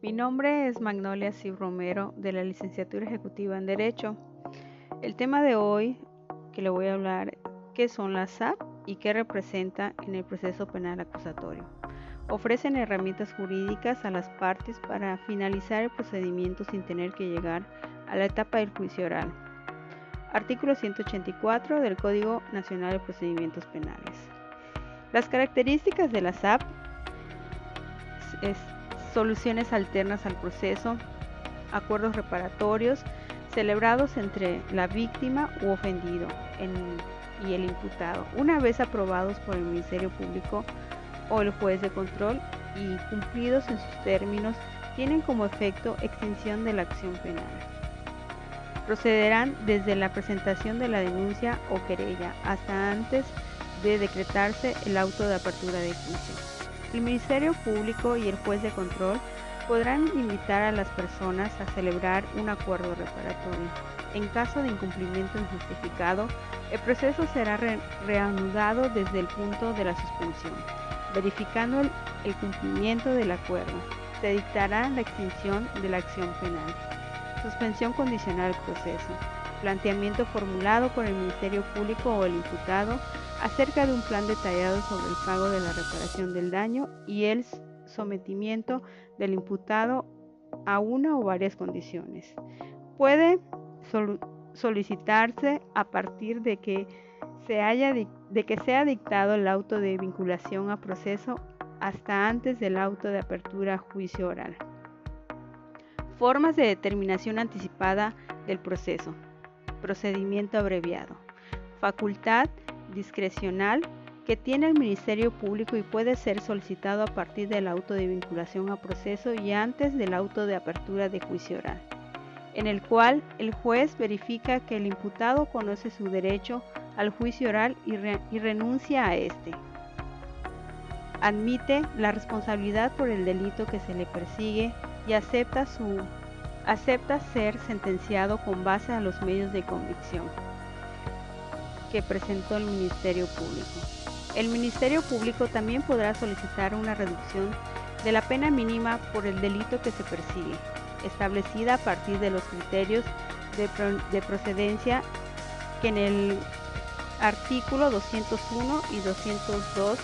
Mi nombre es Magnolia Cib Romero de la Licenciatura Ejecutiva en Derecho. El tema de hoy que le voy a hablar, ¿qué son las SAP y qué representa en el proceso penal acusatorio? Ofrecen herramientas jurídicas a las partes para finalizar el procedimiento sin tener que llegar a la etapa del juicio oral. Artículo 184 del Código Nacional de Procedimientos Penales. Las características de la SAP es soluciones alternas al proceso, acuerdos reparatorios celebrados entre la víctima u ofendido y el imputado, una vez aprobados por el Ministerio Público o el juez de control y cumplidos en sus términos, tienen como efecto extinción de la acción penal. Procederán desde la presentación de la denuncia o querella hasta antes de decretarse el auto de apertura de juicio. El Ministerio Público y el juez de control podrán invitar a las personas a celebrar un acuerdo reparatorio. En caso de incumplimiento injustificado, el proceso será reanudado desde el punto de la suspensión, verificando el, el cumplimiento del acuerdo. Se dictará la extinción de la acción penal. Suspensión condicional del proceso. Planteamiento formulado por el Ministerio Público o el imputado acerca de un plan detallado sobre el pago de la reparación del daño y el sometimiento del imputado a una o varias condiciones. Puede solicitarse a partir de que, se haya de que sea dictado el auto de vinculación a proceso hasta antes del auto de apertura a juicio oral. Formas de determinación anticipada del proceso. Procedimiento abreviado. Facultad discrecional que tiene el Ministerio Público y puede ser solicitado a partir del auto de vinculación a proceso y antes del auto de apertura de juicio oral, en el cual el juez verifica que el imputado conoce su derecho al juicio oral y, renuncia a este. Admite la responsabilidad por el delito que se le persigue y acepta, su, acepta ser sentenciado con base a los medios de convicción que presentó el Ministerio Público. El Ministerio Público también podrá solicitar una reducción de la pena mínima por el delito que se persigue, establecida a partir de los criterios de, procedencia que en el artículo 201 y 202